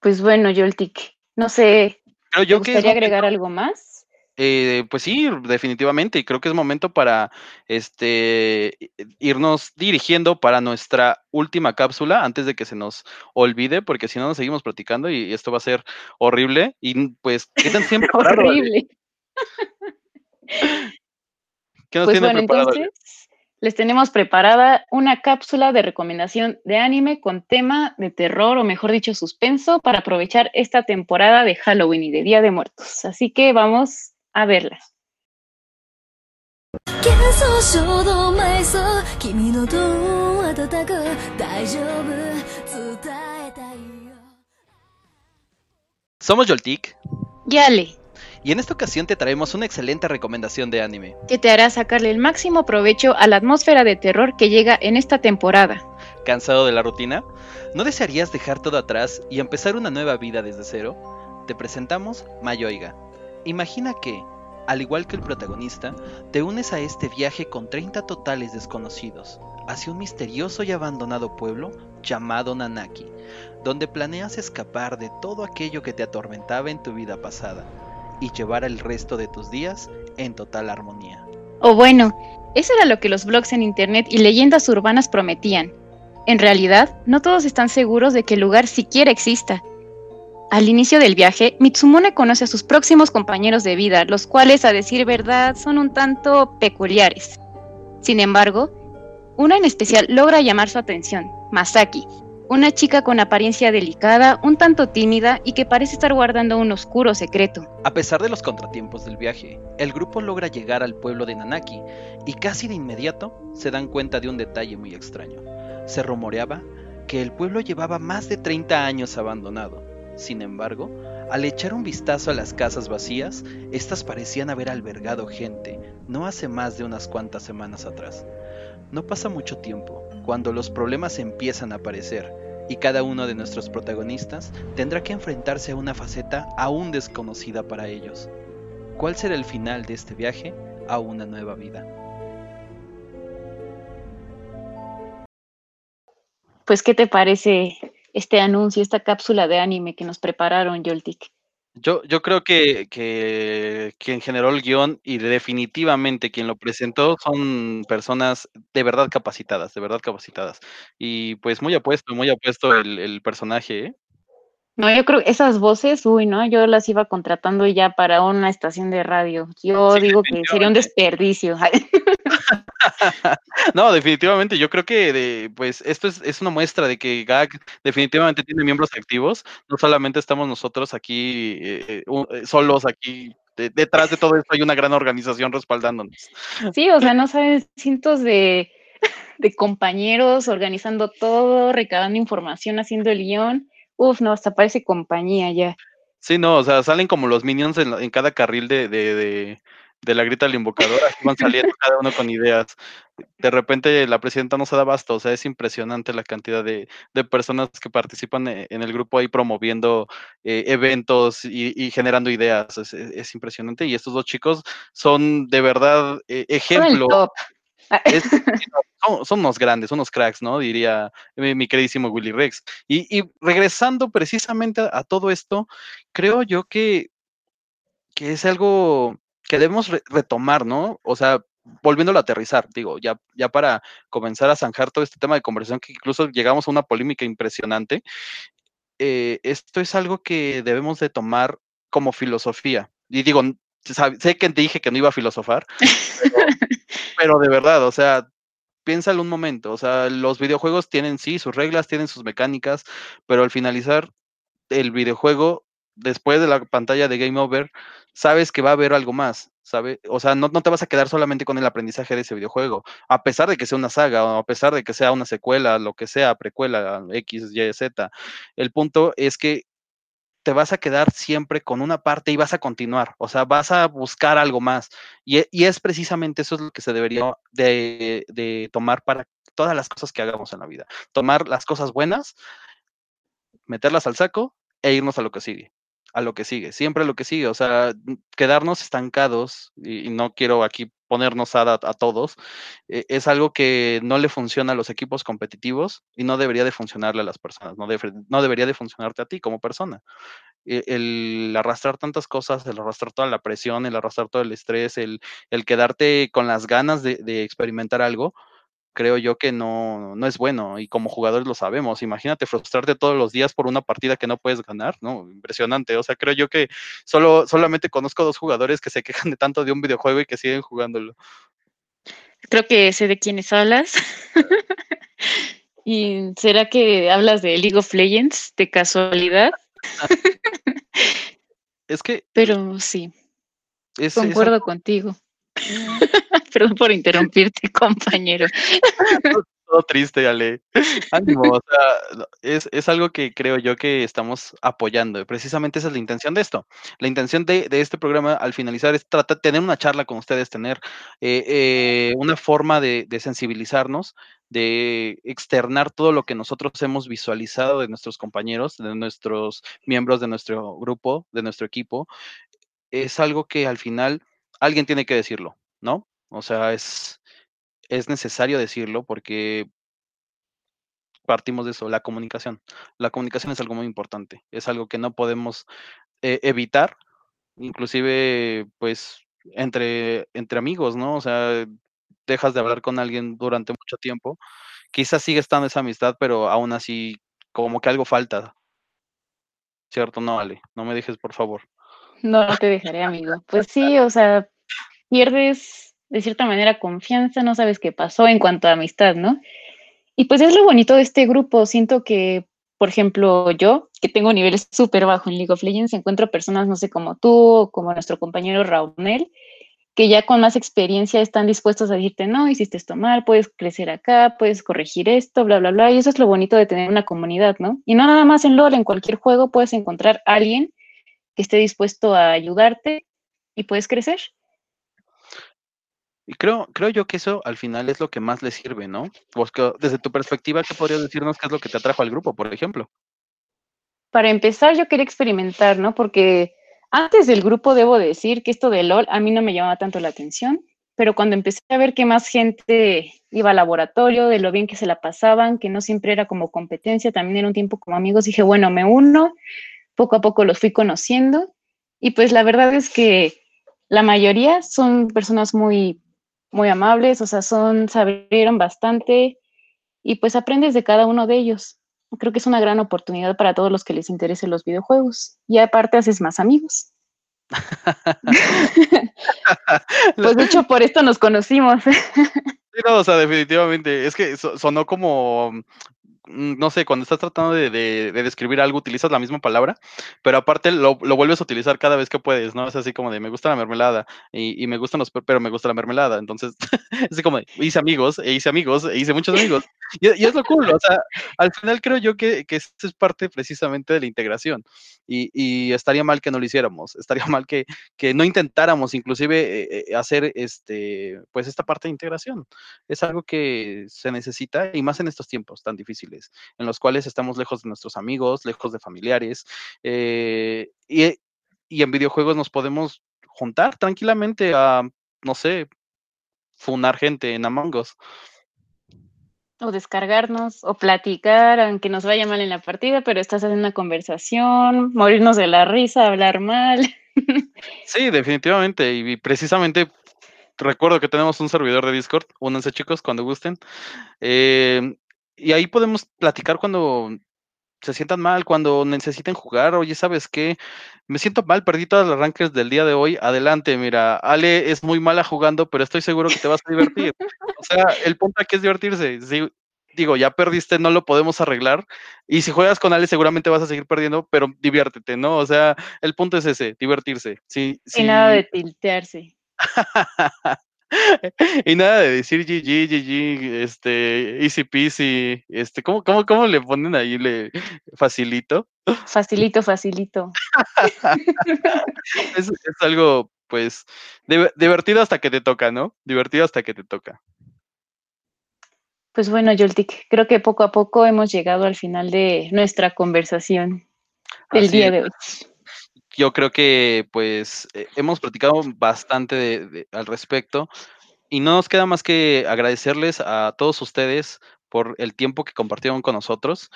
Pues bueno, Yoltik, no sé. Pero yo ¿te gustaría agregar algo más? Eh, pues sí, definitivamente, y creo que es momento para este irnos dirigiendo para nuestra última cápsula antes de que se nos olvide, porque si no nos seguimos platicando y esto va a ser horrible. Y pues quedan siempre horrible. ¿Qué nos pues tiene bueno, preparado? entonces les tenemos preparada una cápsula de recomendación de anime con tema de terror o mejor dicho suspenso para aprovechar esta temporada de Halloween y de Día de Muertos. Así que vamos a verlas. Somos Yoltik. Yale. Y en esta ocasión te traemos una excelente recomendación de anime. Que te hará sacarle el máximo provecho a la atmósfera de terror que llega en esta temporada. ¿Cansado de la rutina? ¿No desearías dejar todo atrás y empezar una nueva vida desde cero? Te presentamos Mayoiga, Imagina que, al igual que el protagonista, te unes a este viaje con 30 totales desconocidos, hacia un misterioso y abandonado pueblo llamado Nanaki, donde planeas escapar de todo aquello que te atormentaba en tu vida pasada y llevar el resto de tus días en total armonía. O bueno, eso era lo que los blogs en internet y leyendas urbanas prometían. En realidad, no todos están seguros de que el lugar siquiera exista. Al inicio del viaje, Mitsumune conoce a sus próximos compañeros de vida, los cuales, a decir verdad, son un tanto peculiares. Sin embargo, una en especial logra llamar su atención, Masaki, una chica con apariencia delicada, un tanto tímida y que parece estar guardando un oscuro secreto. A pesar de los contratiempos del viaje, el grupo logra llegar al pueblo de Nanaki y casi de inmediato se dan cuenta de un detalle muy extraño. Se rumoreaba que el pueblo llevaba más de 30 años abandonado. Sin embargo, al echar un vistazo a las casas vacías, estas parecían haber albergado gente no hace más de unas cuantas semanas atrás. No pasa mucho tiempo cuando los problemas empiezan a aparecer y cada uno de nuestros protagonistas tendrá que enfrentarse a una faceta aún desconocida para ellos. ¿Cuál será el final de este viaje a una nueva vida? Pues, ¿qué te parece este anuncio, esta cápsula de anime que nos prepararon, Yoltik? Yo, yo creo que, que quien generó el guion y definitivamente quien lo presentó son personas de verdad capacitadas, de verdad capacitadas. Y pues muy apuesto, muy apuesto el, el personaje, ¿eh? No, yo creo que esas voces, uy, no, yo las iba contratando ya para una estación de radio. Yo Sí, digo que sería un desperdicio. No, definitivamente, yo creo que de, pues esto es, es una muestra de que GAG definitivamente tiene miembros activos, no solamente estamos nosotros aquí eh, u- eh, solos aquí, de- detrás de todo esto hay una gran organización respaldándonos. Sí, o sea, no saben, cientos de, de compañeros organizando todo, recabando información, haciendo el guion. Uf, no, hasta parece compañía ya. Sí, no, o sea, salen como los minions en, cada carril de, de, de, de la grita del invocador, van saliendo cada uno con ideas. De repente la presidenta no se da abasto, o sea, es impresionante la cantidad de, de personas que participan e- en el grupo ahí promoviendo eh, eventos y, y generando ideas, es, es- es impresionante. Y estos dos chicos son de verdad eh, Son el ejemplo. Es- son, son unos grandes, unos cracks, ¿no? Diría mi, mi queridísimo Willy Rex. Y, y regresando precisamente a, a todo esto, creo yo que, que es algo que debemos re- retomar, ¿no? O sea, volviéndolo a aterrizar, digo, ya, ya para comenzar a zanjar todo este tema de conversación, que incluso llegamos a una polémica impresionante, eh, esto es algo que debemos de tomar como filosofía. Y digo, sé que te dije que no iba a filosofar, pero, pero de verdad, o sea, piénsalo un momento, o sea, los videojuegos tienen sí sus reglas, tienen sus mecánicas, pero al finalizar el videojuego, después de la pantalla de Game Over, sabes que va a haber algo más, ¿sabe? O sea, no, no te vas a quedar solamente con el aprendizaje de ese videojuego, a pesar de que sea una saga, o a pesar de que sea una secuela, lo que sea, precuela, X, Y, Z. El punto es que te vas a quedar siempre con una parte y vas a continuar, o sea, vas a buscar algo más. Y, e- y es precisamente eso es lo que se debería de, de tomar para todas las cosas que hagamos en la vida. Tomar las cosas buenas, meterlas al saco e irnos a lo que sigue, a lo que sigue, siempre a lo que sigue, o sea, quedarnos estancados, y, no quiero aquí ponernos a, a todos, eh, es algo que no le funciona a los equipos competitivos y no debería de funcionarle a las personas, no, debe- no debería de funcionarte a ti como persona. e- el arrastrar tantas cosas, el arrastrar toda la presión, el arrastrar todo el estrés, el, el quedarte con las ganas de, de experimentar algo, creo yo que no, no es bueno y como jugadores lo sabemos. Imagínate frustrarte todos los días por una partida que no puedes ganar, ¿no? Impresionante. O sea, creo yo que solo, solamente conozco dos jugadores que se quejan de tanto de un videojuego y que siguen jugándolo. Creo que sé de quiénes hablas. ¿Y será que hablas de League of Legends de casualidad? Es que Pero sí, es, concuerdo contigo. Perdón por interrumpirte, compañero. todo triste, Ale. Ánimo, o sea, es, es algo que creo yo que estamos apoyando. Precisamente esa es la intención de esto. La intención de, de este programa al finalizar es tratar tener una charla con ustedes, tener eh, eh, una forma de, de sensibilizarnos, de externar todo lo que nosotros hemos visualizado de nuestros compañeros, de nuestros miembros de nuestro grupo, de nuestro equipo. Es algo que al final alguien tiene que decirlo, ¿no? O sea, es, es necesario decirlo porque partimos de eso, la comunicación. La comunicación es algo muy importante, es algo que no podemos eh, evitar, inclusive pues entre, entre amigos, ¿no? O sea, dejas de hablar con alguien durante mucho tiempo, quizás sigue estando esa amistad, pero aún así como que algo falta. ¿Cierto? No, Ale, no me dejes, por favor. No, no te dejaré, amigo. Pues sí, o sea, pierdes de cierta manera confianza, no sabes qué pasó en cuanto a amistad, ¿no? Y pues es lo bonito de este grupo. Siento que, por ejemplo, yo, que tengo niveles súper bajos en League of Legends, encuentro personas, no sé, como tú o como nuestro compañero Raunel, que ya con más experiencia están dispuestos a decirte, no, hiciste esto mal, puedes crecer acá, puedes corregir esto, bla, bla, bla. Y eso es lo bonito de tener una comunidad, ¿no? Y no nada más en LOL, en cualquier juego puedes encontrar a alguien que esté dispuesto a ayudarte y puedes crecer. Y creo, creo yo que eso al final es lo que más le sirve, ¿no? Porque desde tu perspectiva, ¿qué podrías decirnos qué es lo que te atrajo al grupo, por ejemplo? Para empezar, yo quería experimentar, ¿no? Porque antes del grupo debo decir que esto de LOL a mí no me llamaba tanto la atención, pero cuando empecé a ver que más gente iba al laboratorio, de lo bien que se la pasaban, que no siempre era como competencia, también era un tiempo como amigos, dije, bueno, me uno, poco a poco los fui conociendo y pues la verdad es que la mayoría son personas muy, muy amables, o sea, son, se abrieron bastante y pues aprendes de cada uno de ellos. Creo que es una gran oportunidad para todos los que les interesen los videojuegos y aparte haces más amigos. pues de hecho por esto nos conocimos. Sí, no, o sea, definitivamente. Es que so- sonó como, no sé, cuando estás tratando de, de- de describir algo, utilizas la misma palabra, pero aparte lo, lo vuelves a utilizar cada vez que puedes, ¿no? Es así como de, me gusta la mermelada y, y me gustan los, pe- pero me gusta la mermelada. Entonces, es así como, de, hice amigos, e hice amigos, e hice muchos amigos. Y, y es lo cool, o sea, al final creo yo que, que esto es parte precisamente de la integración. Y, y estaría mal que no lo hiciéramos, estaría mal que, que no intentáramos inclusive eh, eh, hacer este, pues esta parte de integración es algo que se necesita y más en estos tiempos tan difíciles, en los cuales estamos lejos de nuestros amigos, lejos de familiares, eh, y, y en videojuegos nos podemos juntar tranquilamente a, no sé, funar gente en Among Us. o descargarnos o platicar, aunque nos vaya mal en la partida, pero estás haciendo una conversación, morirnos de la risa, hablar mal. Sí, definitivamente, y precisamente recuerdo que tenemos un servidor de Discord, únanse chicos cuando gusten, eh, y ahí podemos platicar cuando se sientan mal, cuando necesiten jugar, oye, ¿sabes qué? Me siento mal, perdí todas las rankings del día de hoy, adelante, mira, Ale es muy mala jugando, pero estoy seguro que te vas a divertir. O sea, el punto aquí es divertirse. Sí, digo, ya perdiste, no lo podemos arreglar, y si juegas con Ale seguramente vas a seguir perdiendo, pero diviértete, ¿no? O sea, el punto es ese, divertirse. Sí, Y nada sí. de tiltearse. y nada de decir GG, GG, este, easy peasy, este, ¿cómo, cómo, cómo le ponen ahí? Le facilito. Facilito, facilito. es, es algo, pues, div- divertido hasta que te toca, ¿no? Divertido hasta que te toca. Pues bueno, Yoltik, creo que poco a poco hemos llegado al final de nuestra conversación del Así día es. de hoy. Yo creo que, pues, eh, hemos platicado bastante al respecto y no nos queda más que agradecerles a todos ustedes por el tiempo que compartieron con nosotros.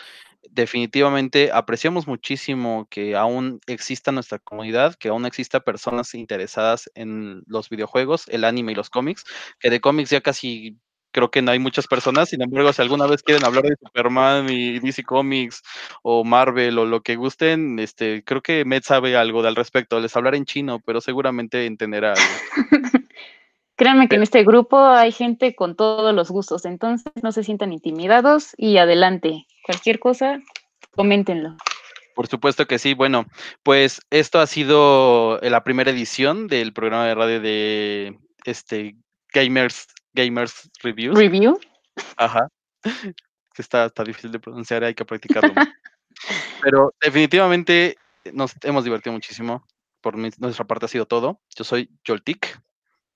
Definitivamente apreciamos muchísimo que aún exista nuestra comunidad, que aún exista personas interesadas en los videojuegos, el anime y los cómics, que de cómics ya casi creo que no hay muchas personas, sin embargo, si alguna vez quieren hablar de Superman y DC Comics o Marvel o lo que gusten, este, creo que Med sabe algo al respecto, les hablaré en chino, pero seguramente entenderá algo. Créanme que en este grupo hay gente con todos los gustos, entonces no se sientan intimidados y adelante. Cualquier cosa, coméntenlo. Por supuesto que sí. Bueno, pues esto ha sido la primera edición del programa de radio de este Gamers Gamers Reviews. Review. Ajá. Está, está difícil de pronunciar, hay que practicarlo. Pero definitivamente nos hemos divertido muchísimo. Por mi- nuestra parte ha sido todo. Yo soy Joltik.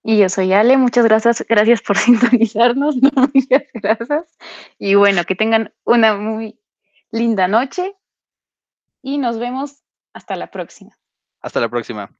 Y yo soy Ale, muchas gracias, gracias por sintonizarnos, no, muchas gracias. Y bueno, que tengan una muy linda noche y nos vemos hasta la próxima. Hasta la próxima.